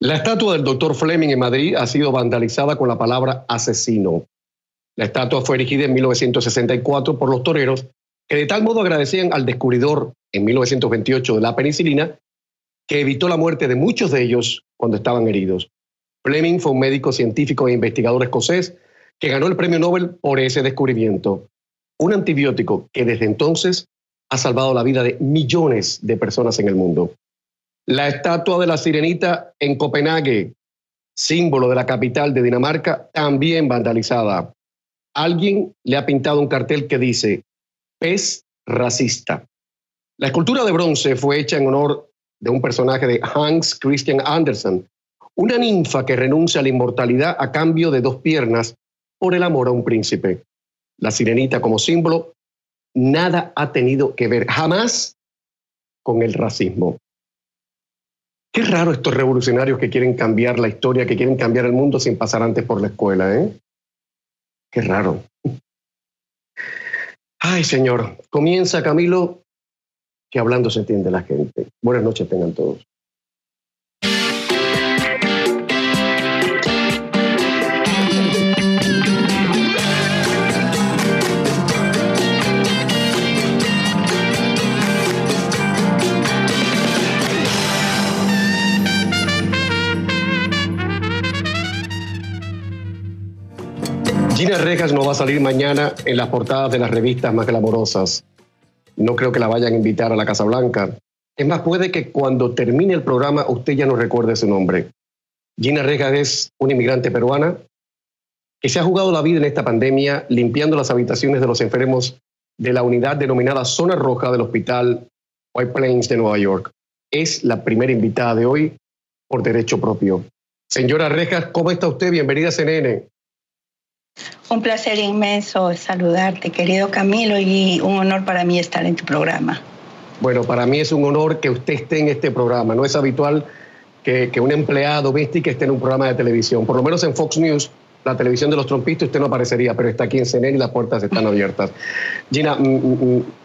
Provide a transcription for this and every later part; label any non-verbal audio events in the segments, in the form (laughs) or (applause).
La estatua del doctor Fleming en Madrid ha sido vandalizada con la palabra asesino. La estatua fue erigida en 1964 por los toreros que de tal modo agradecían al descubridor en 1928 de la penicilina que evitó la muerte de muchos de ellos cuando estaban heridos. Fleming fue un médico científico e investigador escocés que ganó el premio Nobel por ese descubrimiento. Un antibiótico que desde entonces ha salvado la vida de millones de personas en el mundo. La estatua de la sirenita en Copenhague, símbolo de la capital de Dinamarca, también vandalizada. Alguien le ha pintado un cartel que dice, pez racista. La escultura de bronce fue hecha en honor de un personaje de Hans Christian Andersen, una ninfa que renuncia a la inmortalidad a cambio de dos piernas por el amor a un príncipe. La sirenita como símbolo nada ha tenido que ver jamás con el racismo. Qué raro estos revolucionarios que quieren cambiar la historia, que quieren cambiar el mundo sin pasar antes por la escuela, ¿eh? Qué raro. Ay, señor, comienza Camilo, que hablando se entiende la gente. Buenas noches tengan todos. Gina Rejas no va a salir mañana en las portadas de las revistas más glamorosas. No creo que la vayan a invitar a la Casa Blanca. Es más, puede que cuando termine el programa usted ya no recuerde su nombre. Gina Rejas es una inmigrante peruana que se ha jugado la vida en esta pandemia limpiando las habitaciones de los enfermos de la unidad denominada Zona Roja del Hospital White Plains de Nueva York. Es la primera invitada de hoy por derecho propio. Señora Rejas, ¿cómo está usted? Bienvenida a CNN. Un placer inmenso saludarte, querido Camilo, y un honor para mí estar en tu programa. Bueno, para mí es un honor que usted esté en este programa. No es habitual que, una empleada doméstica esté en un programa de televisión. Por lo menos en Fox News, la televisión de los trompistas, usted no aparecería, pero está aquí en CNN y las puertas están abiertas. Gina,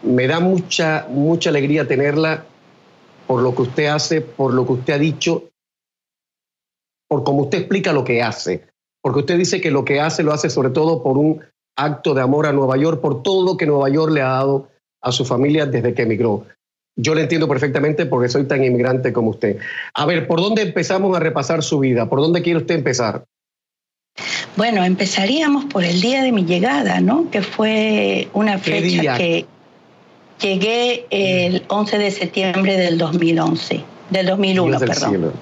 me da mucha, mucha alegría tenerla por lo que usted hace, por lo que usted ha dicho, por cómo usted explica lo que hace porque usted dice que lo que hace lo hace sobre todo por un acto de amor a Nueva York, por todo lo que Nueva York le ha dado a su familia desde que emigró. Yo le entiendo perfectamente porque soy tan inmigrante como usted. A ver, ¿por dónde empezamos a repasar su vida? ¿Por dónde quiere usted empezar? Bueno, empezaríamos por el día de mi llegada, ¿no? Que fue una fecha que llegué el 11 de septiembre del 2011, del 2001, perdón.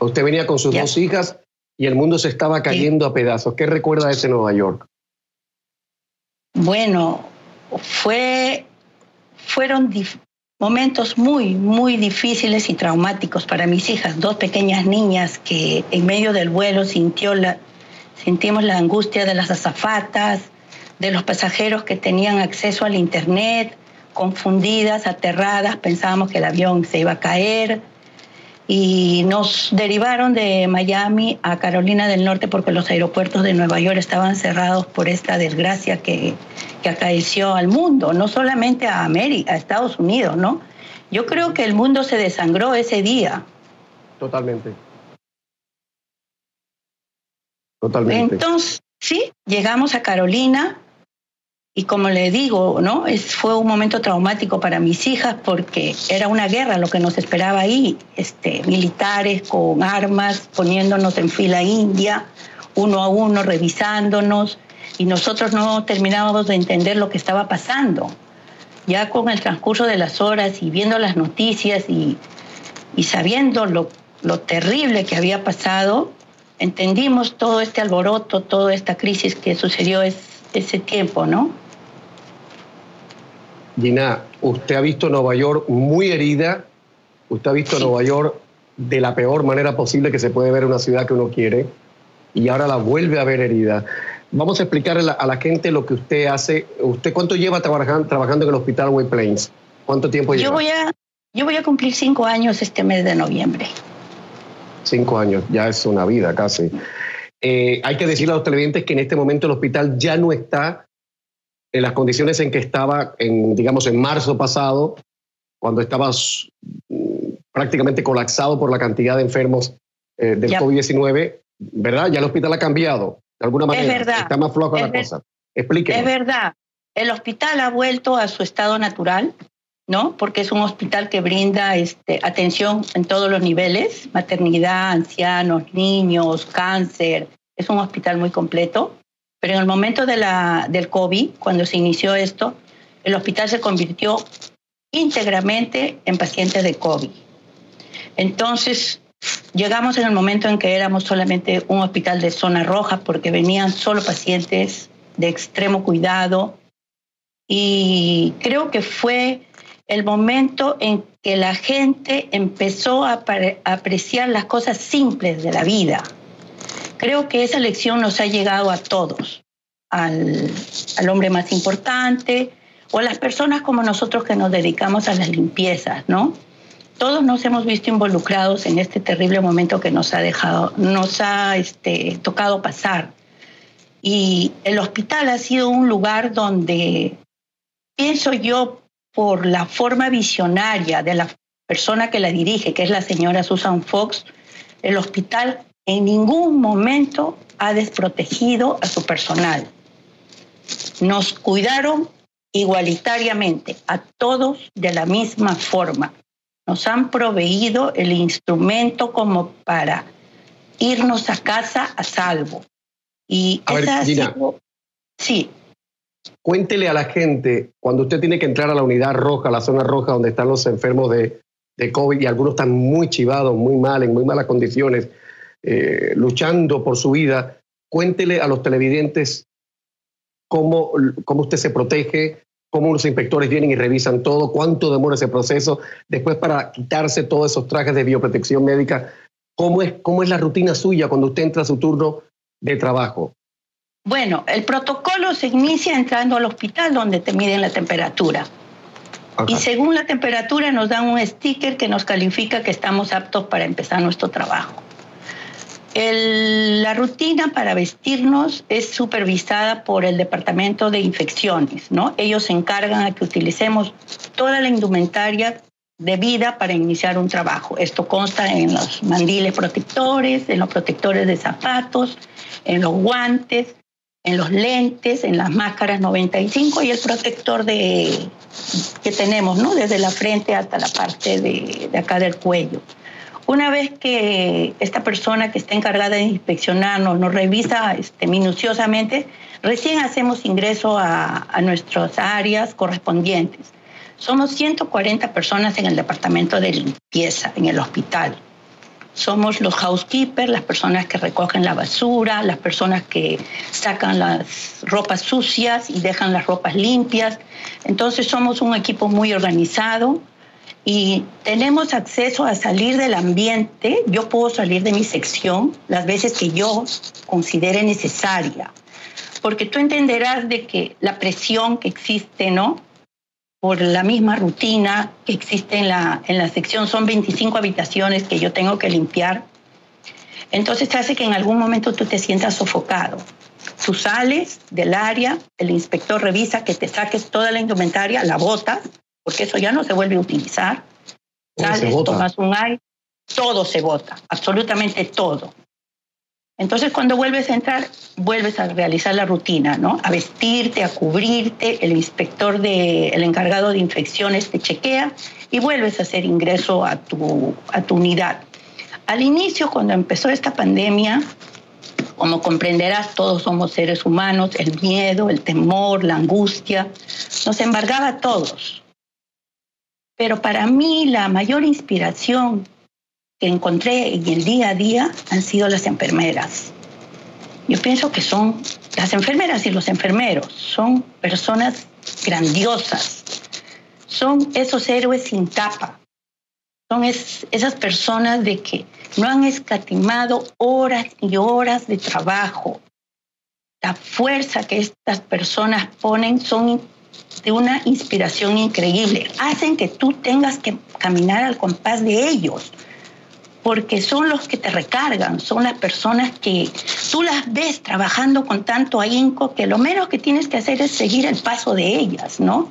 Usted venía con sus dos hijas y el mundo se estaba cayendo a pedazos. ¿Qué recuerda de ese Nueva York? Bueno, fue, fueron momentos muy, muy difíciles y traumáticos para mis hijas, dos pequeñas niñas que en medio del vuelo sintió la, sentimos la angustia de las azafatas, de los pasajeros que tenían acceso al Internet, confundidas, aterradas, pensábamos que el avión se iba a caer y nos derivaron de Miami a Carolina del Norte porque los aeropuertos de Nueva York estaban cerrados por esta desgracia que, que acaeció al mundo, no solamente a América, a Estados Unidos, ¿no? Yo creo que el mundo se desangró ese día. Totalmente. Totalmente. Entonces, sí, llegamos a Carolina y como le digo, ¿no? Es, fue un momento traumático para mis hijas porque era una guerra lo que nos esperaba ahí, este, militares con armas, poniéndonos en fila india, uno a uno, revisándonos, y nosotros no terminábamos de entender lo que estaba pasando. Ya con el transcurso de las horas y viendo las noticias y, y sabiendo lo, lo terrible que había pasado, entendimos todo este alboroto, toda esta crisis que sucedió ese tiempo, ¿no? Gina, usted ha visto Nueva York muy herida, usted ha visto Nueva York de la peor manera posible que se puede ver una ciudad que uno quiere y ahora la vuelve a ver herida. Vamos a explicarle a la, gente lo que usted hace. ¿Usted cuánto lleva trabajando, trabajando en el hospital White Plains? ¿Cuánto tiempo lleva? Yo voy, a, yo voy a cumplir cinco años este mes de noviembre. Cinco años, ya es una vida casi. Eh, hay que decirle a los televidentes que en este momento el hospital ya no está en las condiciones en que estaba, en, digamos, en marzo pasado, cuando estaba mm, prácticamente colapsado por la cantidad de enfermos eh, del COVID-19, ¿verdad? Ya el hospital ha cambiado, de alguna manera. Es verdad. Está más flojo la cosa. Explíquenos. Es verdad. El hospital ha vuelto a su estado natural, ¿no? Porque es un hospital que brinda este, atención en todos los niveles, maternidad, ancianos, niños, cáncer. Es un hospital muy completo. Pero en el momento de del COVID, cuando se inició esto, el hospital se convirtió íntegramente en pacientes de COVID. Entonces, llegamos en el momento en que éramos solamente un hospital de zona roja porque venían solo pacientes de extremo cuidado y creo que fue el momento en que la gente empezó a, apreciar las cosas simples de la vida. Creo que esa lección nos ha llegado a todos, al, al hombre más importante o a las personas como nosotros que nos dedicamos a las limpiezas, ¿no? Todos nos hemos visto involucrados en este terrible momento que nos ha dejado, nos ha este, tocado pasar. Y el hospital ha sido un lugar donde, pienso yo, por la forma visionaria de la persona que la dirige, que es la señora Susan Fox, el hospital en ningún momento ha desprotegido a su personal. Nos cuidaron igualitariamente a todos de la misma forma. Nos han proveído el instrumento como para irnos a casa a salvo. Y a ver, Gina, sí. Cuéntele a la gente, cuando usted tiene que entrar a la unidad roja, la zona roja donde están los enfermos de, de COVID y algunos están muy chivados, muy mal, en muy malas condiciones, eh, luchando por su vida, cuéntele a los televidentes cómo, cómo usted se protege, cómo los inspectores vienen y revisan todo, cuánto demora ese proceso, después para quitarse todos esos trajes de bioprotección médica, cómo es, cómo es la rutina suya cuando usted entra a su turno de trabajo. Bueno, el protocolo se inicia entrando al hospital donde te miden la temperatura. Y según la temperatura nos dan un sticker que nos califica que estamos aptos para empezar nuestro trabajo. La rutina para vestirnos es supervisada por el Departamento de Infecciones, ¿no? Ellos se encargan a que utilicemos toda la indumentaria debida para iniciar un trabajo. Esto consta en los mandiles protectores, en los protectores de zapatos, en los guantes, en los lentes, en las máscaras 95 y el protector de, que tenemos, ¿no? Desde la frente hasta la parte de, acá del cuello. Una vez que esta persona que está encargada de inspeccionarnos nos revisa este, minuciosamente, recién hacemos ingreso a, a nuestras áreas correspondientes. Somos 140 personas en el departamento de limpieza, en el hospital somos los housekeepers, las personas que recogen la basura, las personas que sacan las ropas sucias y dejan las ropas limpias. Entonces somos un equipo muy organizado y tenemos acceso a salir del ambiente. Yo puedo salir de mi sección las veces que yo considere necesaria, porque tú entenderás de que la presión que existe, ¿no? por la misma rutina que existe en la, en la sección. Son 25 habitaciones que yo tengo que limpiar. Entonces hace que en algún momento tú te sientas sofocado. Tú sales del área, el inspector revisa que te saques toda la indumentaria, la bota, porque eso ya no se vuelve a utilizar. Sales, tomas un aire, todo se bota, absolutamente todo. Entonces, cuando vuelves a entrar, vuelves a realizar la rutina, ¿no? A vestirte, a cubrirte, el inspector, de, el encargado de infecciones te chequea y vuelves a hacer ingreso a tu, a tu unidad. Al inicio, cuando empezó esta pandemia, como comprenderás, todos somos seres humanos, el miedo, el temor, la angustia, nos embargaba a todos. Pero para mí la mayor inspiración que encontré en el día a día han sido las enfermeras. Yo pienso que son las enfermeras y los enfermeros, son personas grandiosas, son esos héroes sin tapa, son esas personas de que no han escatimado horas y horas de trabajo. La fuerza que estas personas ponen son de una inspiración increíble. Hacen que tú tengas que caminar al compás de ellos porque son los que te recargan, son las personas que tú las ves trabajando con tanto ahínco que lo menos que tienes que hacer es seguir el paso de ellas, ¿no?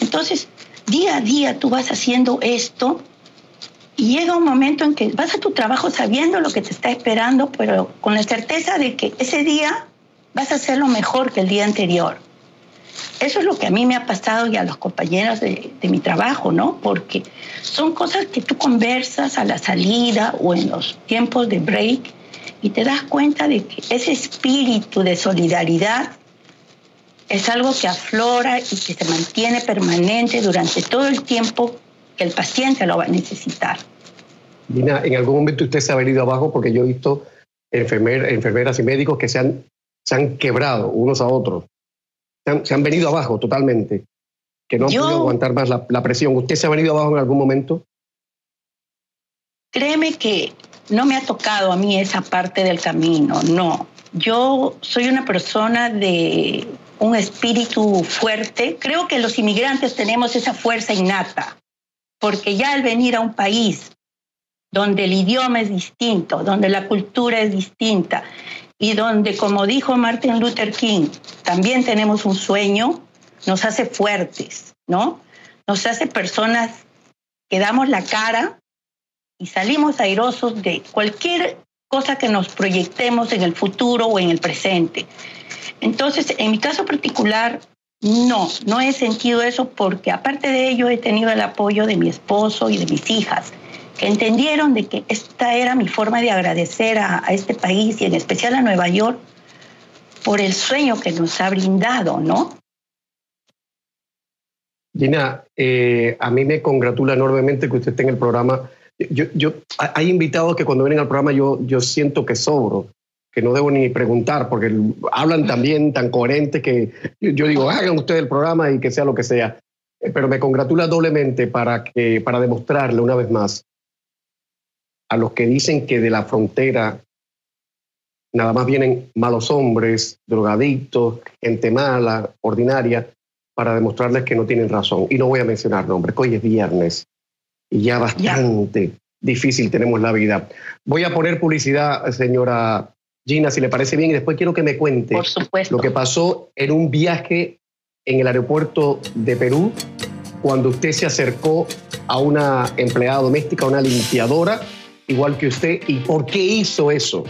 Entonces, día a día tú vas haciendo esto Y llega un momento en que vas a tu trabajo sabiendo lo que te está esperando, pero con la certeza de que ese día vas a hacerlo mejor que el día anterior. Eso es lo que a mí me ha pasado y a los compañeros de, de, mi trabajo, ¿no? Porque son cosas que tú conversas a la salida o en los tiempos de break y te das cuenta de que ese espíritu de solidaridad es algo que aflora y que se mantiene permanente durante todo el tiempo que el paciente lo va a necesitar. Dina, ¿en algún momento usted se ha venido abajo? Porque yo he visto enfermeras y médicos que se han, se han quebrado unos a otros. Se han, venido abajo totalmente, que no han podido aguantar más la, la presión. ¿Usted se ha venido abajo en algún momento? Créeme que no me ha tocado a mí esa parte del camino, no. Yo soy una persona de un espíritu fuerte. Creo que los inmigrantes tenemos esa fuerza innata, porque ya al venir a un país donde el idioma es distinto, donde la cultura es distinta y donde, como dijo Martin Luther King, también tenemos un sueño, nos hace fuertes, ¿no? Nos hace personas que damos la cara y salimos airosos de cualquier cosa que nos proyectemos en el futuro o en el presente. Entonces, en mi caso particular, no, no he sentido eso porque aparte de ello he tenido el apoyo de mi esposo y de mis hijas, que entendieron de que esta era mi forma de agradecer a, este país y en especial a Nueva York por el sueño que nos ha brindado, ¿no? Gina, eh, a mí me congratula enormemente que usted esté en el programa. Yo, yo, hay invitados que cuando vienen al programa yo, yo siento que sobro que no debo ni preguntar, porque hablan también tan coherente que yo digo, hagan ustedes el programa y que sea lo que sea. Eh, pero me congratula doblemente para, que, para demostrarle una vez más a los que dicen que de la frontera nada más vienen malos hombres, drogadictos, gente mala, ordinaria, para demostrarles que no tienen razón. Y no voy a mencionar nombres, que hoy es viernes y ya bastante difícil tenemos la vida. Voy a poner publicidad, señora Gina, si le parece bien, y después quiero que me cuente lo que pasó en un viaje en el aeropuerto de Perú cuando usted se acercó a una empleada doméstica, una limpiadora, igual que usted, y por qué hizo eso.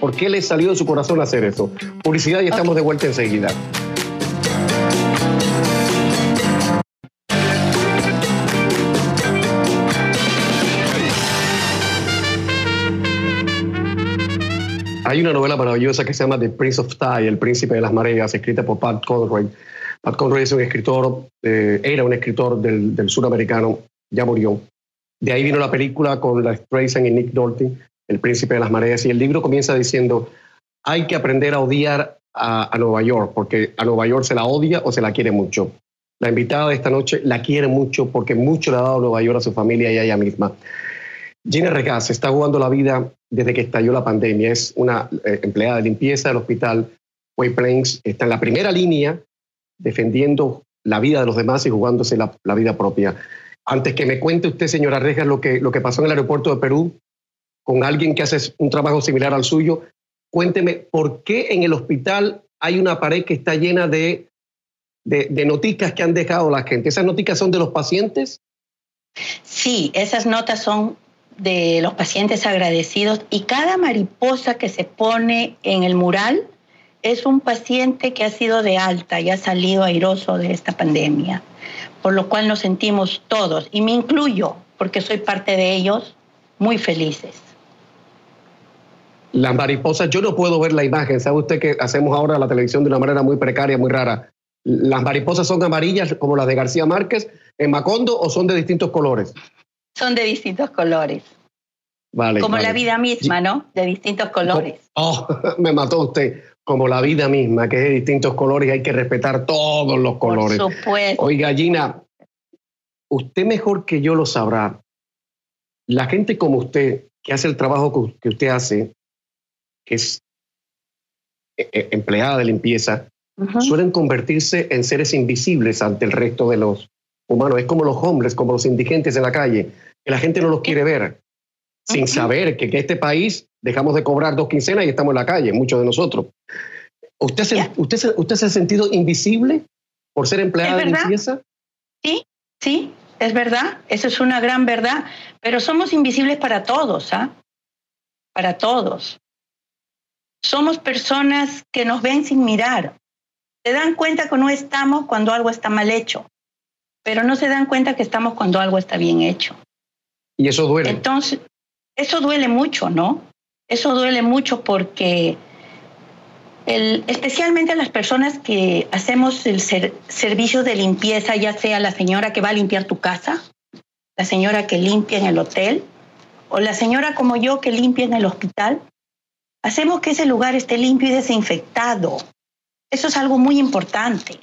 ¿Por qué le salió de su corazón hacer eso? Publicidad y estamos de vuelta enseguida. Hay una novela maravillosa que se llama The Prince of Tide, El Príncipe de las Mareas, escrita por Pat Conroy. Pat Conroy es un escritor, eh, era un escritor del, del suramericano, ya murió. De ahí vino la película con la Streisand y Nick Nolte, El Príncipe de las Mareas, y el libro comienza diciendo, hay que aprender a odiar a, Nueva York, porque a Nueva York se la odia o se la quiere mucho. La invitada de esta noche la quiere mucho porque mucho le ha dado Nueva York a su familia y a ella misma. Gina Regaz está jugando la vida desde que estalló la pandemia. Es una eh, empleada de limpieza del hospital White Plains. Está en la primera línea defendiendo la vida de los demás y jugándose la, vida propia. Antes que me cuente usted, señora Regas, lo que, lo que pasó en el aeropuerto de Perú con alguien que hace un trabajo similar al suyo, cuénteme por qué en el hospital hay una pared que está llena de, de, de que han dejado la gente. ¿Esas noticas son de los pacientes? Sí, esas notas son de los pacientes agradecidos y cada mariposa que se pone en el mural es un paciente que ha sido de alta y ha salido airoso de esta pandemia, por lo cual nos sentimos todos, y me incluyo, porque soy parte de ellos, muy felices. Las mariposas, yo no puedo ver la imagen, sabe usted que hacemos ahora la televisión de una manera muy precaria, muy rara. ¿Las mariposas son amarillas como las de García Márquez en Macondo o son de distintos colores? son de distintos colores. Vale, como la vida misma, ¿no? De distintos colores. Oh, (laughs) me mató usted. Como la vida misma, que es de distintos colores y hay que respetar todos los colores. Por supuesto. Oiga, Gina, usted mejor que yo lo sabrá. La gente como usted, que hace el trabajo que usted hace, que es eh, eh, empleada de limpieza, suelen convertirse en seres invisibles ante el resto de los humanos. Es como los hombres, como los indigentes en la calle que la gente no los quiere ver, sin saber que en este país dejamos de cobrar dos quincenas y estamos en la calle, muchos de nosotros. ¿Usted se, usted, se, usted se ha sentido invisible por ser empleada de limpieza? Sí, sí. es verdad, eso es una gran verdad, pero somos invisibles para todos, ¿ah? Para todos. Somos personas que nos ven sin mirar. Se dan cuenta que no estamos cuando algo está mal hecho, pero no se dan cuenta que estamos cuando algo está bien hecho. Y eso duele. Entonces, eso duele mucho, ¿no? Eso duele mucho porque especialmente las personas que hacemos el servicio de limpieza, ya sea la señora que va a limpiar tu casa, la señora que limpia en el hotel o la señora como yo que limpia en el hospital, hacemos que ese lugar esté limpio y desinfectado. Eso es algo muy importante.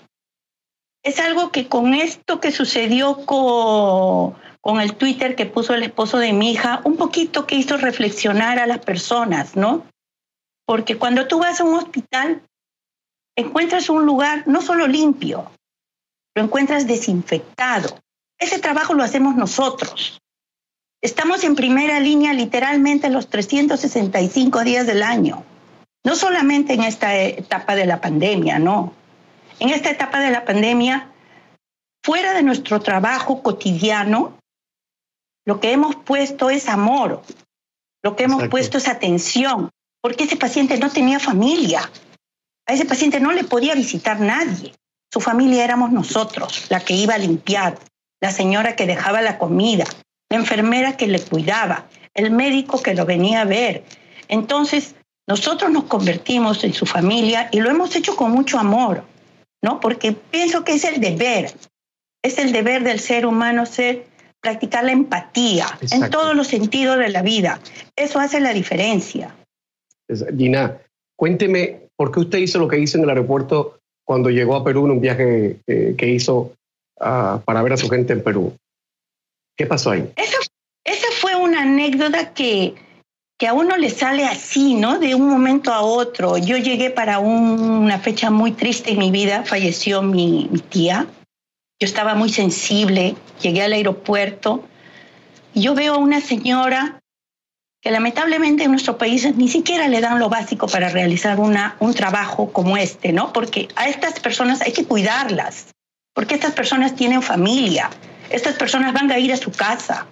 Es algo que con esto que sucedió con, el Twitter que puso el esposo de mi hija, un poquito que hizo reflexionar a las personas, ¿no? Porque cuando tú vas a un hospital, encuentras un lugar no solo limpio, lo encuentras desinfectado. Ese trabajo lo hacemos nosotros. Estamos en primera línea literalmente los 365 días del año. No solamente en esta etapa de la pandemia, no. En esta etapa de la pandemia, fuera de nuestro trabajo cotidiano, lo que hemos puesto es amor, lo que hemos puesto es atención, porque ese paciente no tenía familia. A ese paciente no le podía visitar nadie. Su familia éramos nosotros, la que iba a limpiar, la señora que dejaba la comida, la enfermera que le cuidaba, el médico que lo venía a ver. Entonces, nosotros nos convertimos en su familia y lo hemos hecho con mucho amor, ¿no? Porque pienso que es el deber, es el deber del ser humano ser practicar la empatía en todos los sentidos de la vida. Eso hace la diferencia. Gina, cuénteme, ¿por qué usted hizo lo que hizo en el aeropuerto cuando llegó a Perú en un viaje eh, que hizo ah, para ver a su gente en Perú? ¿Qué pasó ahí? Esa, fue una anécdota que, que a uno le sale así, ¿no? De un momento a otro. Yo llegué para una fecha muy triste en mi vida, falleció mi, tía. Yo estaba muy sensible, llegué al aeropuerto y yo veo a una señora que lamentablemente en nuestro país ni siquiera le dan lo básico para realizar una, un trabajo como este, ¿no? Porque a estas personas hay que cuidarlas, porque estas personas tienen familia, estas personas van a ir a su casa.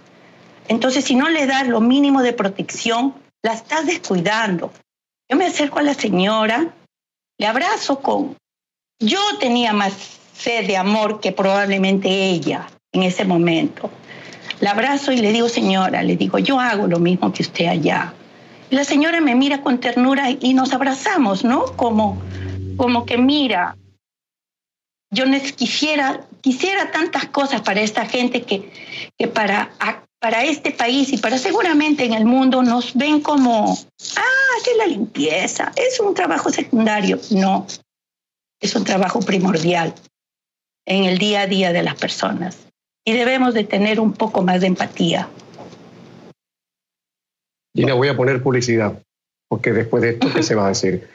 Entonces, si no le das lo mínimo de protección, la estás descuidando. Yo me acerco a la señora, le abrazo con... Yo tenía más sed de amor que probablemente ella en ese momento. La abrazo y le digo, señora, le digo, yo hago lo mismo que usted allá. Y la señora me mira con ternura y nos abrazamos, ¿no? Como, como que mira, yo quisiera, quisiera tantas cosas para esta gente que, que para, para este país y para seguramente en el mundo nos ven como, ah, es la limpieza, es un trabajo secundario. No, es un trabajo primordial en el día a día de las personas y debemos de tener un poco más de empatía. Gina, voy a poner publicidad, porque después de esto, ¿qué se va a decir?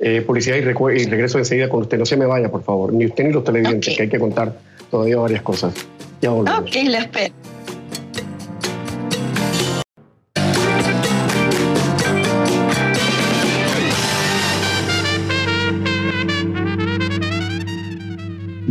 Eh, publicidad y, regreso enseguida con usted. No se me vaya, por favor, ni usted ni los televidentes, que hay que contar todavía varias cosas. Ya volvemos. Ok, la espero.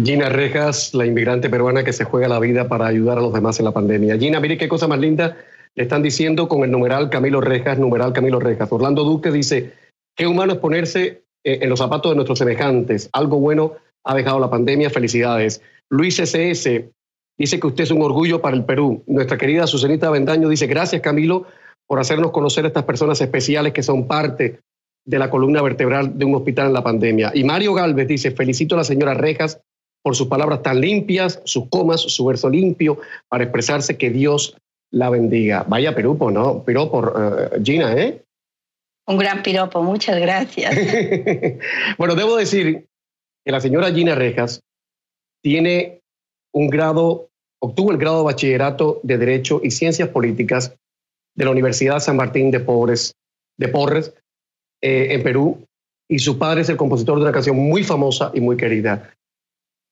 Gina Rejas, la inmigrante peruana que se juega la vida para ayudar a los demás en la pandemia. Gina, mire qué cosa más linda le están diciendo con el numeral Camilo Rejas, numeral Camilo Rejas. Orlando Duque dice, qué humano es ponerse eh, en los zapatos de nuestros semejantes. Algo bueno ha dejado la pandemia. Felicidades. Luis SS dice que usted es un orgullo para el Perú. Nuestra querida Susanita Vendaño dice, gracias Camilo por hacernos conocer a estas personas especiales que son parte de la columna vertebral de un hospital en la pandemia. Y Mario Galvez dice, felicito a la señora Rejas por sus palabras tan limpias, sus comas, su verso limpio, para expresarse que Dios la bendiga. Vaya piropo, ¿no? Piropo, uh, Gina, ¿eh? Un gran piropo, muchas gracias. (laughs) bueno, debo decir que la señora Gina Rejas tiene un grado, obtuvo el grado de bachillerato de Derecho y Ciencias Políticas de la Universidad San Martín de, Pobres, de Porres eh, en Perú y su padre es el compositor de una canción muy famosa y muy querida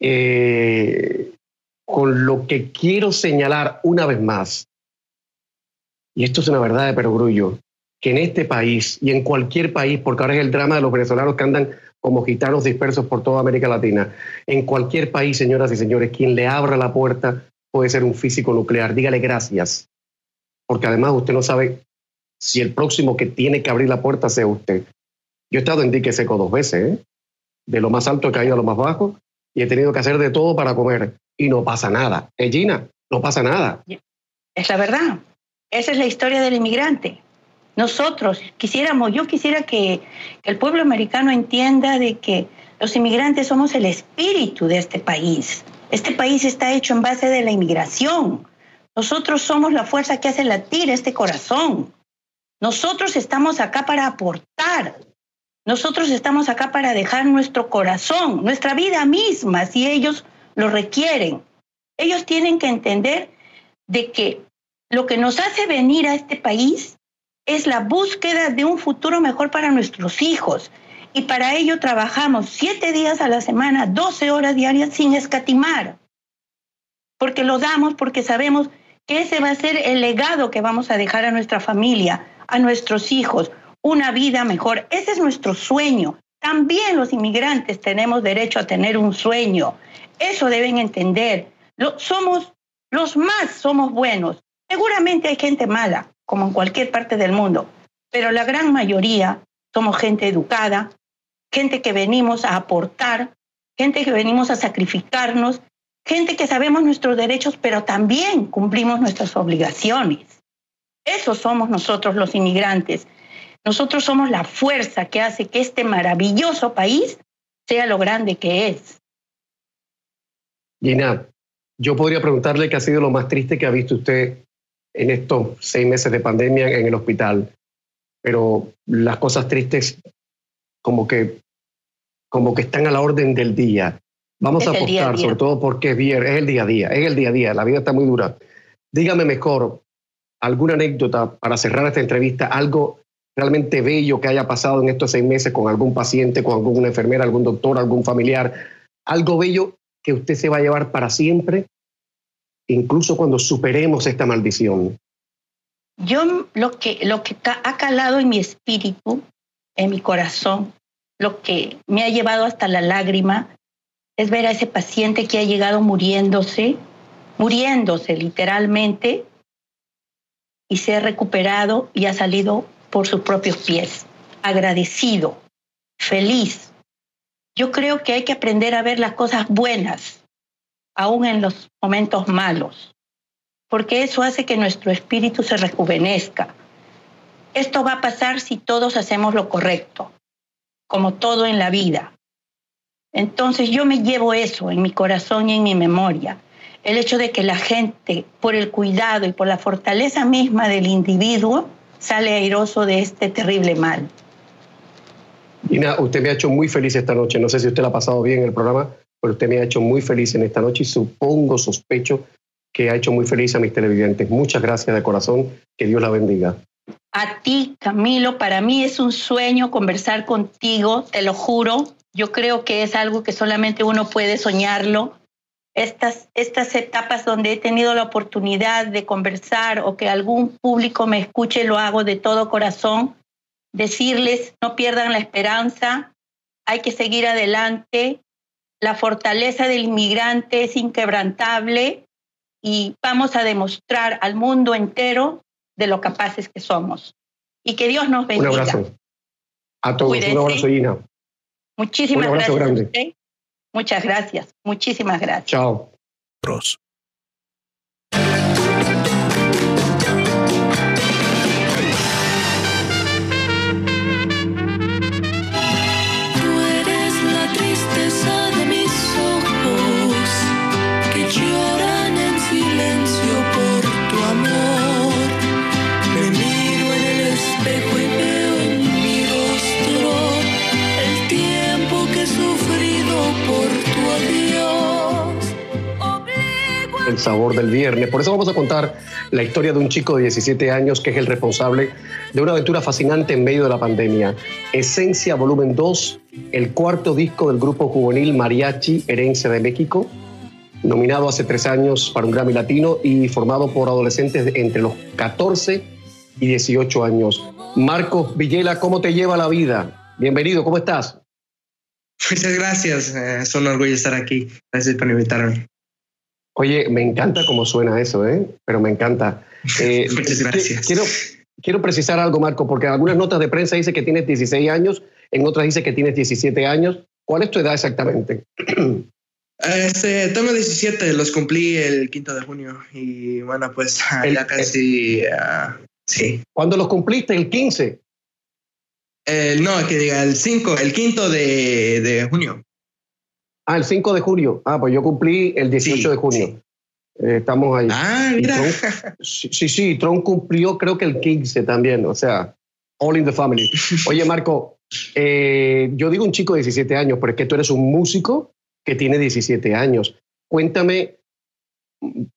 eh, con lo que quiero señalar una vez más, y esto es una verdad de perogrullo, que en este país y en cualquier país, porque ahora es el drama de los venezolanos que andan como gitanos dispersos por toda América Latina, en cualquier país, señoras y señores, quien le abra la puerta puede ser un físico nuclear. Dígale gracias, porque además usted no sabe si el próximo que tiene que abrir la puerta sea usted. Yo he estado en dique seco dos veces, ¿eh? de lo más alto he caído a lo más bajo y he tenido que hacer de todo para comer y no pasa nada. ¿Eh? No pasa nada. Es la verdad. Esa es la historia del inmigrante. Nosotros quisiéramos, yo quisiera que, el pueblo americano entienda de que los inmigrantes somos el espíritu de este país. Este país está hecho en base de la inmigración. Nosotros somos la fuerza que hace latir este corazón. Nosotros estamos acá para aportar. Nosotros estamos acá para dejar nuestro corazón, nuestra vida misma, si ellos lo requieren. Ellos tienen que entender de que lo que nos hace venir a este país es la búsqueda de un futuro mejor para nuestros hijos. Y para ello trabajamos siete días a la semana, 12 horas diarias sin escatimar. Porque lo damos, porque sabemos que ese va a ser el legado que vamos a dejar a nuestra familia, a nuestros hijos, una vida mejor. Ese es nuestro sueño. También los inmigrantes tenemos derecho a tener un sueño. Eso deben entender. somos los más somos buenos. Seguramente hay gente mala, como en cualquier parte del mundo, pero la gran mayoría somos gente educada, gente que venimos a aportar, gente que venimos a sacrificarnos, gente que sabemos nuestros derechos, pero también cumplimos nuestras obligaciones. Eso somos nosotros los inmigrantes. Nosotros somos la fuerza que hace que este maravilloso país sea lo grande que es. Gina, yo podría preguntarle qué ha sido lo más triste que ha visto usted en estos seis meses de pandemia en el hospital, pero las cosas tristes como que, como que están a la orden del día. Vamos a apostar, sobre todo porque es, es el día a día, es el día a día, la vida está muy dura. Dígame mejor, alguna anécdota para cerrar esta entrevista, algo realmente bello que haya pasado en estos seis meses con algún paciente, con alguna enfermera, algún doctor, algún familiar, algo bello que usted se va a llevar para siempre incluso cuando superemos esta maldición? Yo lo que, lo que ha calado en mi espíritu, en mi corazón, lo que me ha llevado hasta la lágrima, es ver a ese paciente que ha llegado muriéndose, muriéndose literalmente, y se ha recuperado y ha salido por sus propios pies, agradecido, feliz. Yo creo que hay que aprender a ver las cosas buenas aún en los momentos malos, porque eso hace que nuestro espíritu se rejuvenezca. Esto va a pasar si todos hacemos lo correcto, como todo en la vida. Entonces yo me llevo eso en mi corazón y en mi memoria, el hecho de que la gente, por el cuidado y por la fortaleza misma del individuo, sale airoso de este terrible mal. Ina, usted me ha hecho muy feliz esta noche. No sé si usted la ha pasado bien en el programa, pero usted me ha hecho muy feliz en esta noche y supongo, sospecho, que ha hecho muy feliz a mis televidentes. Muchas gracias de corazón, que Dios la bendiga. A ti, Camilo, para mí es un sueño conversar contigo, te lo juro. Yo creo que es algo que solamente uno puede soñarlo. Estas, estas etapas donde he tenido la oportunidad de conversar o que algún público me escuche, lo hago de todo corazón. Decirles, no pierdan la esperanza, hay que seguir adelante, la fortaleza del inmigrante es inquebrantable y vamos a demostrar al mundo entero de lo capaces que somos. Y que Dios nos bendiga. Un abrazo. A todos. Un abrazo, Ina. Muchísimas Un abrazo gracias. Grande. Muchas gracias. Muchísimas gracias. Chao. El sabor del viernes. Por eso vamos a contar la historia de un chico de 17 años que es el responsable de una aventura fascinante en medio de la pandemia. Esencia Volumen 2, el cuarto disco del grupo juvenil Mariachi Herencia de México, nominado hace tres años para un Grammy Latino y formado por adolescentes entre los 14 y 18 años. Marcos Villela, ¿cómo te lleva la vida? Bienvenido, ¿cómo estás? Muchas gracias, eh, es un orgullo estar aquí. Gracias por invitarme. Oye, me encanta cómo suena eso, ¿eh? Pero me encanta. (laughs) Eh, Muchas gracias. Quiero, quiero precisar algo, Marco, porque en algunas notas de prensa dice que tienes 16 años, en otras dice que tienes 17 años. ¿Cuál es tu edad exactamente? (clears throat) Este, tengo 17, los cumplí el 5 de junio y bueno, pues (laughs) El- ya casi, ah, sí. ¿Cuándo los cumpliste? ¿El 15? El, no, que diga el 5, el 5 de, de junio. Ah, el 5 de julio. Ah, pues yo cumplí el 18 Sí, de junio. sí. Eh, estamos ahí. Ah, mira. ¿Y Trump? Sí, sí, Trump cumplió creo que el 15 también, o sea, all in the family. Oye, Marco, eh, yo digo un chico de 17 años, pero es que tú eres un músico que tiene 17 años. Cuéntame,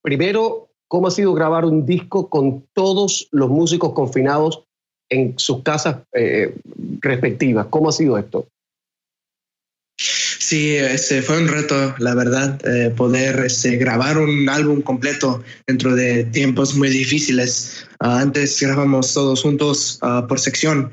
primero, cómo ha sido grabar un disco con todos los músicos confinados en sus casas eh, respectivas. ¿Cómo ha sido esto? Sí, este, fue un reto, la verdad, eh, poder este, grabar un álbum completo dentro de tiempos muy difíciles. Ah, antes grabamos todos juntos ah, por sección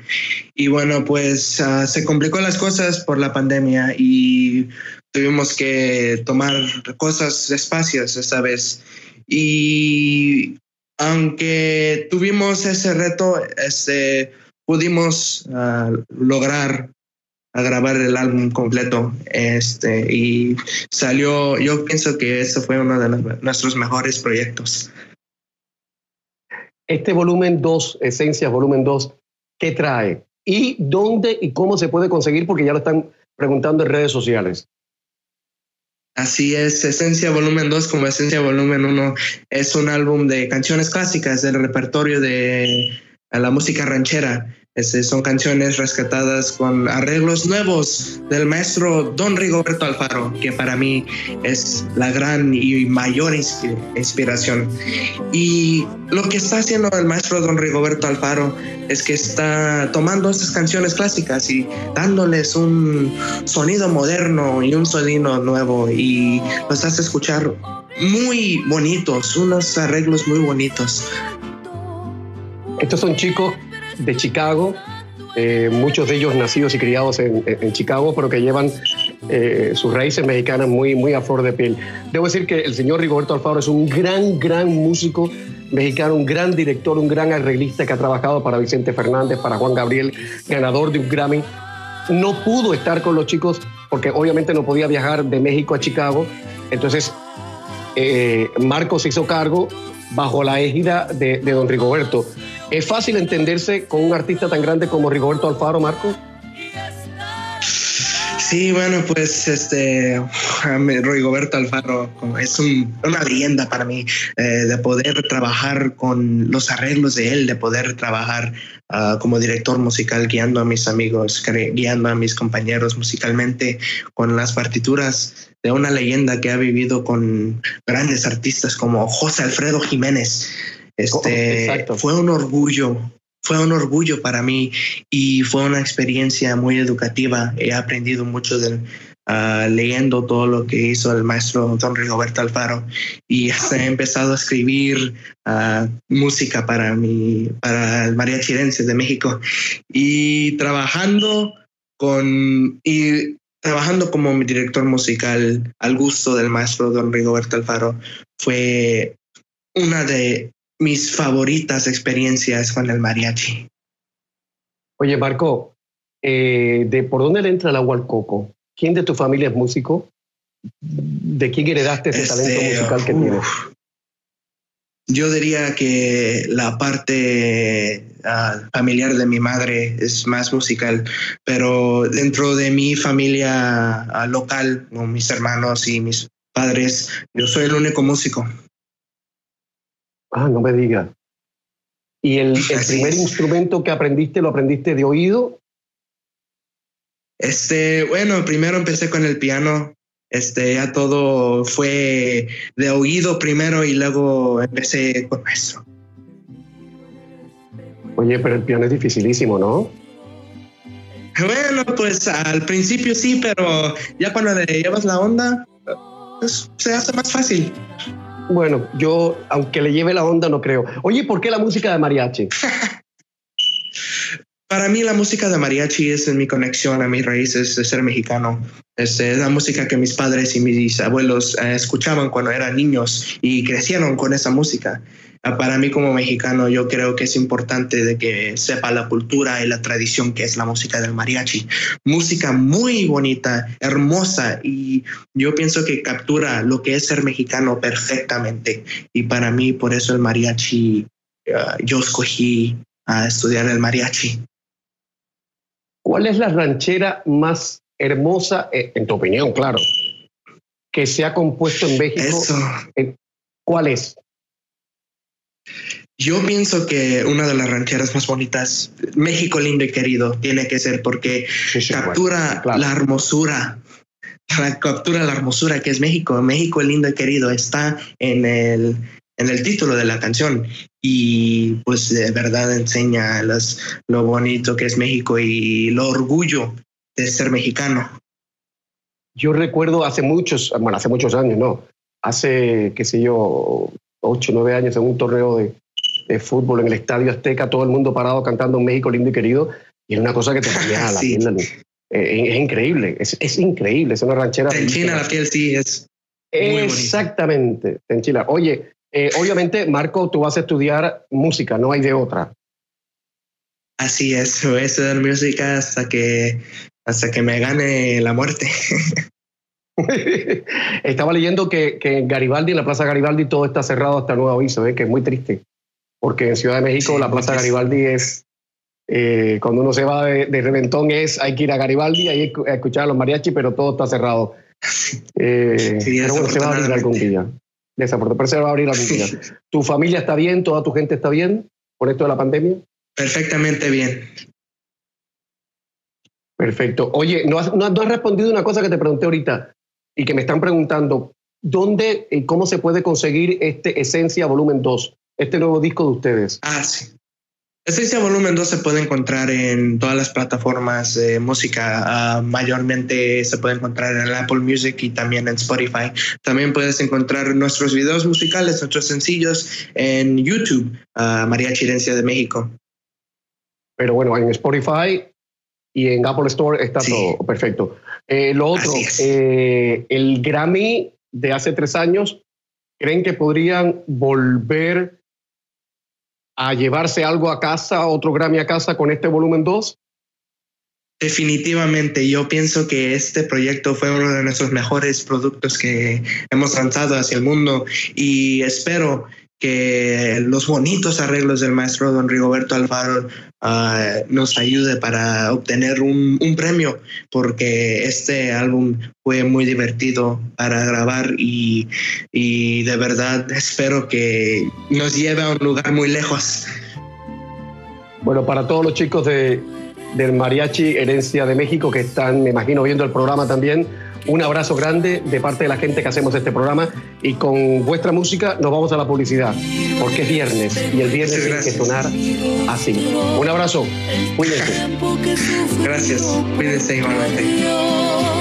y bueno, pues ah, se complicó las cosas por la pandemia y tuvimos que tomar cosas despacios esta vez. Y aunque tuvimos ese reto, este, pudimos lograr a grabar el álbum completo este y salió yo pienso que eso fue uno de los- nuestros mejores proyectos Este volumen 2, Esencias volumen 2, ¿qué trae? ¿Y dónde y cómo se puede conseguir? Porque ya lo están preguntando en redes sociales. así es Esencia volumen 2 como Esencia volumen 1 es un álbum de canciones clásicas del repertorio de la música ranchera Este, son canciones rescatadas con arreglos nuevos del maestro Don Rigoberto Alfaro, que para mí es la gran y mayor inspi- inspiración. Y lo que está haciendo el maestro Don Rigoberto Alfaro es que está tomando estas canciones clásicas y dándoles un sonido moderno y un sonido nuevo y los hace escuchar muy bonitos, unos arreglos muy bonitos. Estos son chicos de Chicago, eh, muchos de ellos nacidos y criados en, Chicago, pero que llevan eh, sus raíces mexicanas muy, muy a flor de piel. Debo decir que el señor Rigoberto Alfaro es un gran, gran músico mexicano, un gran director, un gran arreglista que ha trabajado para Vicente Fernández, para Juan Gabriel, ganador de un Grammy. No pudo estar con los chicos porque obviamente no podía viajar de México a Chicago. Entonces, eh, Marcos se hizo cargo bajo la égida de don Rigoberto. ¿Es fácil entenderse con un artista tan grande como Rigoberto Alfaro, Marcos? Sí, bueno, pues este Rigoberto Alfaro es un- una leyenda para mí eh, de poder trabajar con los arreglos de él, de poder trabajar ah, como director musical guiando a mis amigos, guiando a mis compañeros musicalmente con las partituras de una leyenda que ha vivido con grandes artistas como José Alfredo Jiménez. Este Exacto. fue un orgullo, fue un orgullo para mí y fue una experiencia muy educativa. He aprendido mucho del, ah, leyendo todo lo que hizo el maestro don Rigoberto Alfaro y hasta he empezado a escribir ah, música para mi para el mariachirense de México y trabajando con y trabajando como mi director musical al gusto del maestro don Rigoberto Alfaro fue una de mis favoritas experiencias con el mariachi. Oye, Marco, eh, de ¿por dónde le entra el agua al coco? ¿Quién de tu familia es músico? ¿De quién heredaste ese Este, talento musical que uf. tienes? Yo diría que la parte ah, familiar de mi madre es más musical, pero dentro de mi familia ah, local, con mis hermanos y mis padres, yo soy el único músico. Ah, no me digas. ¿Y el, el primer es. instrumento que aprendiste lo aprendiste de oído? Este, bueno, primero empecé con el piano. Este, ya todo fue de oído primero y luego empecé con maestro. Oye, pero el piano es dificilísimo, ¿no? Bueno, pues al principio sí, pero ya cuando le llevas la onda, pues, se hace más fácil. Bueno, yo, aunque le lleve la onda, no creo. Oye, ¿por qué la música de mariachi? (laughs) Para mí la música de mariachi es mi conexión a mis raíces de ser mexicano. Es, la música que mis padres y mis abuelos eh, escuchaban cuando eran niños y crecieron con esa música. Ah, para mí como mexicano yo creo que es importante de que sepa la cultura y la tradición que es la música del mariachi. Música muy bonita, hermosa y yo pienso que captura lo que es ser mexicano perfectamente. Y para mí por eso el mariachi, ah, yo escogí a estudiar el mariachi. ¿Cuál es la ranchera más hermosa, eh, en tu opinión, claro, que se ha compuesto en México? ¿Cuál es? Yo pienso que una de las rancheras más bonitas, México lindo y querido, tiene que ser porque captura la hermosura, captura la hermosura que es México. México lindo y querido está en el, en el título de la canción y pues de verdad enseña lo bonito que es México y lo orgullo de ser mexicano. Yo recuerdo hace muchos, bueno, hace muchos años, ¿no? Hace, qué sé yo, ocho, nueve años en un torneo de, fútbol en el Estadio Azteca, todo el mundo parado cantando México lindo y querido, y es una cosa que te cambia la (laughs) piel. Eh, es, increíble, es, increíble, es una ranchera. En China la piel sí es. Exactamente, en Chile. Oye, eh, obviamente, Marco, tú vas a estudiar música, no hay de otra. Así es, voy a estudiar música hasta que, hasta que me gane la muerte. (laughs) (laughs) Estaba leyendo que, que, en Garibaldi, en la Plaza Garibaldi, todo está cerrado hasta nuevo aviso, ¿eh? que es muy triste. Porque en Ciudad de México la Plaza Garibaldi es, eh, cuando uno se va de, reventón es, hay que ir a Garibaldi, hay que escuchar a los mariachi, pero todo está cerrado. (laughs) Eh, pero bueno, se va a abrir algún día. Desafortunadamente, pero se va a abrir algún día. (laughs) ¿Tu familia está bien? ¿Toda tu gente está bien por esto de la pandemia? Perfectamente bien. Perfecto. Oye, no has, no has respondido una cosa que te pregunté ahorita y que me están preguntando, ¿dónde y cómo se puede conseguir este Esencia Volumen 2, este nuevo disco de ustedes? Ah, sí. Esencia Volumen 2 se puede encontrar en todas las plataformas de música. Ah, mayormente se puede encontrar en Apple Music y también en Spotify. También puedes encontrar nuestros videos musicales, nuestros sencillos en YouTube, uh, María Chirencia de México. Pero bueno, en Spotify y en Apple Store está todo perfecto. Eh, lo otro, eh, el Grammy de hace tres años, ¿creen que podrían volver a llevarse algo a casa, otro Grammy a casa con este volumen 2? Definitivamente, yo pienso que este proyecto fue uno de nuestros mejores productos que hemos lanzado hacia el mundo y espero que los bonitos arreglos del maestro don Rigoberto Alfaro ah, nos ayude para obtener un, premio, porque este álbum fue muy divertido para grabar y, y de verdad espero que nos lleve a un lugar muy lejos. Bueno, para todos los chicos de, del Mariachi Herencia de México que están, me imagino, viendo el programa también, un abrazo grande de parte de la gente que hacemos este programa y con vuestra música nos vamos a la publicidad, porque es viernes y el viernes tiene que sonar así. Un abrazo, cuídense. Gracias, cuídense igualmente.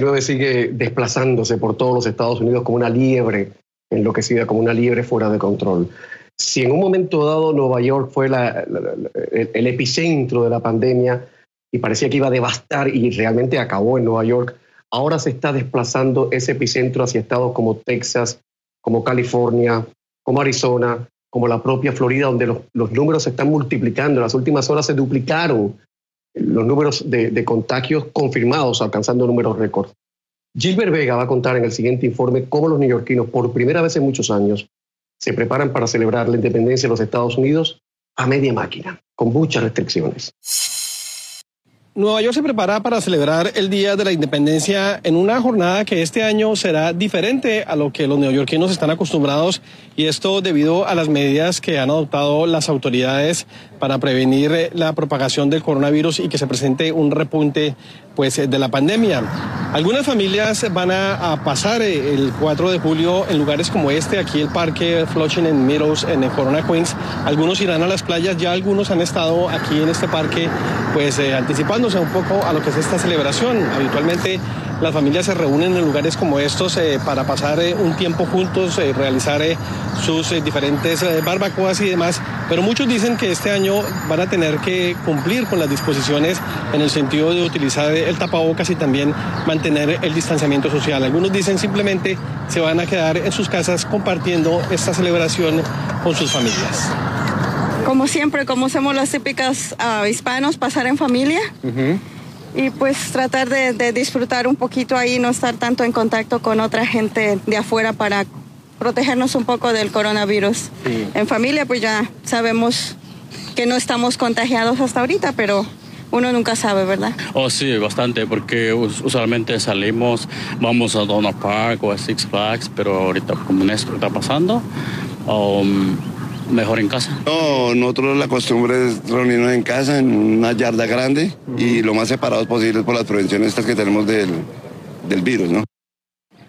COVID-19 sigue desplazándose por todos los Estados Unidos como una liebre enloquecida, como una liebre fuera de control. Si en un momento dado Nueva York fue el, epicentro de la pandemia y parecía que iba a devastar y realmente acabó en Nueva York, ahora se está desplazando ese epicentro hacia estados como Texas, como California, como Arizona, como la propia Florida, donde los, los números se están multiplicando. En las últimas horas se duplicaron los números de, contagios confirmados, alcanzando números récord. Gilbert Vega va a contar en el siguiente informe cómo los neoyorquinos, por primera vez en muchos años, se preparan para celebrar la independencia de los Estados Unidos a media máquina, con muchas restricciones. Nueva York se prepara para celebrar el Día de la Independencia en una jornada que este año será diferente a lo que los neoyorquinos están acostumbrados y esto debido a las medidas que han adoptado las autoridades para prevenir la propagación del coronavirus y que se presente un repunte pues de la pandemia. Algunas familias van a, pasar el 4 de julio en lugares como este, aquí el parque Flushing en Meadows en Corona Queens. Algunos irán a las playas, ya algunos han estado aquí en este parque pues eh, un poco a lo que es esta celebración. Habitualmente las familias se reúnen en lugares como estos eh, para pasar eh, un tiempo juntos, eh, realizar sus diferentes barbacoas y demás, pero muchos dicen que este año van a tener que cumplir con las disposiciones en el sentido de utilizar el tapabocas y también mantener el distanciamiento social. Algunos dicen simplemente se van a quedar en sus casas compartiendo esta celebración con sus familias. Como siempre, como somos las típicas uh, hispanos, pasar en familia y pues tratar de, disfrutar un poquito ahí, no estar tanto en contacto con otra gente de afuera para protegernos un poco del coronavirus. En familia pues ya sabemos que no estamos contagiados hasta ahorita, pero uno nunca sabe, ¿verdad? Oh, sí, bastante, porque usualmente salimos, vamos a Donald Park o a Six Flags, pero ahorita como esto está pasando, um, mejor en casa? No, nosotros la costumbre es reunirnos en casa, en una yarda grande y lo más separados posible por las prevenciones estas que tenemos del, del virus, ¿no?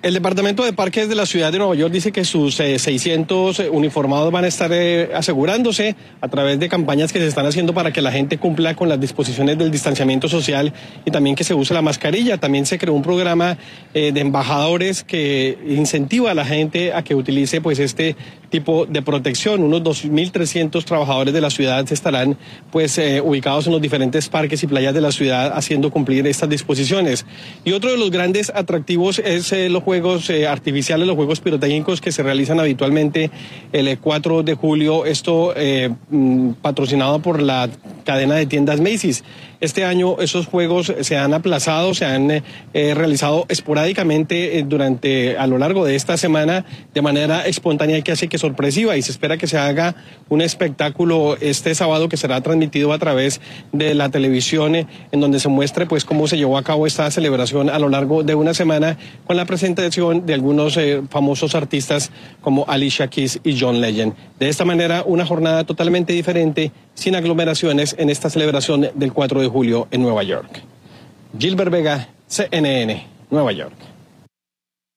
El Departamento de Parques de la Ciudad de Nueva York dice que sus 600 eh, uniformados van a estar eh, asegurándose a través de campañas que se están haciendo para que la gente cumpla con las disposiciones del distanciamiento social y también que se use la mascarilla. También se creó un programa eh, de embajadores que incentiva a la gente a que utilice pues este tipo de protección. Unos 2.300 trabajadores de la ciudad estarán pues ubicados en los diferentes parques y playas de la ciudad haciendo cumplir estas disposiciones. Y otro de los grandes atractivos es los juegos eh, artificiales, los juegos pirotécnicos que se realizan habitualmente el 4 eh, de julio, esto eh, mm, patrocinado por la cadena de tiendas Macy's. Este año esos juegos se han aplazado, se han eh, eh, realizado esporádicamente eh, durante a lo largo de esta semana de manera espontánea y casi que sorpresiva y se espera que se haga un espectáculo este sábado que será transmitido a través de la televisión en donde se muestre pues cómo se llevó a cabo esta celebración a lo largo de una semana con la presentación de algunos famosos artistas como Alicia Keys y John Legend. De esta manera una jornada totalmente diferente sin aglomeraciones en esta celebración del 4 de julio en Nueva York. Gilbert Vega, CNN, Nueva York.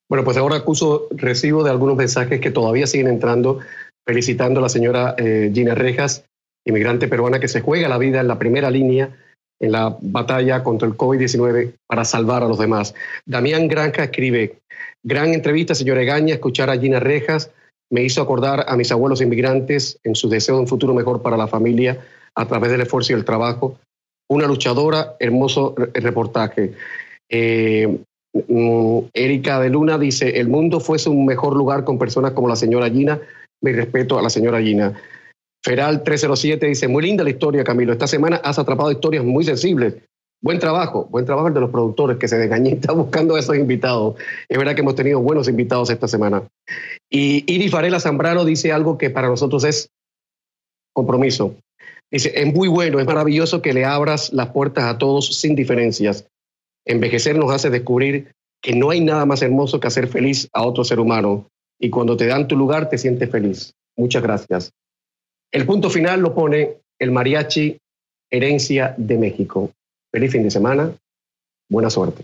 Bueno, pues ahora acuso recibo de algunos mensajes que todavía siguen entrando felicitando a la señora eh, Gina Rejas, inmigrante peruana que se juega la vida en la primera línea en la batalla contra el COVID-19 para salvar a los demás. Damián Granja escribe, gran entrevista, señora Egaña, escuchar a Gina Rejas me hizo acordar a mis abuelos inmigrantes en su deseo de un futuro mejor para la familia a través del esfuerzo y el trabajo. Una luchadora, hermoso reportaje. Eh, mm, Erika de Luna dice, el mundo fuese un mejor lugar con personas como la señora Gina. Mi respeto a la señora Gina. Feral 307 dice, muy linda la historia, Camilo. Esta semana has atrapado historias muy sensibles. Buen trabajo, buen trabajo el de los productores que se desgañitan (laughs) buscando a esos invitados. Es verdad que hemos tenido buenos invitados esta semana. Y Iris Varela Zambrano dice algo que para nosotros es compromiso. Dice, es muy bueno, es maravilloso que le abras las puertas a todos sin diferencias. Envejecer nos hace descubrir que no hay nada más hermoso que hacer feliz a otro ser humano. Y cuando te dan tu lugar, te sientes feliz. Muchas gracias. El punto final lo pone el mariachi Herencia de México. Feliz fin de semana. Buena suerte.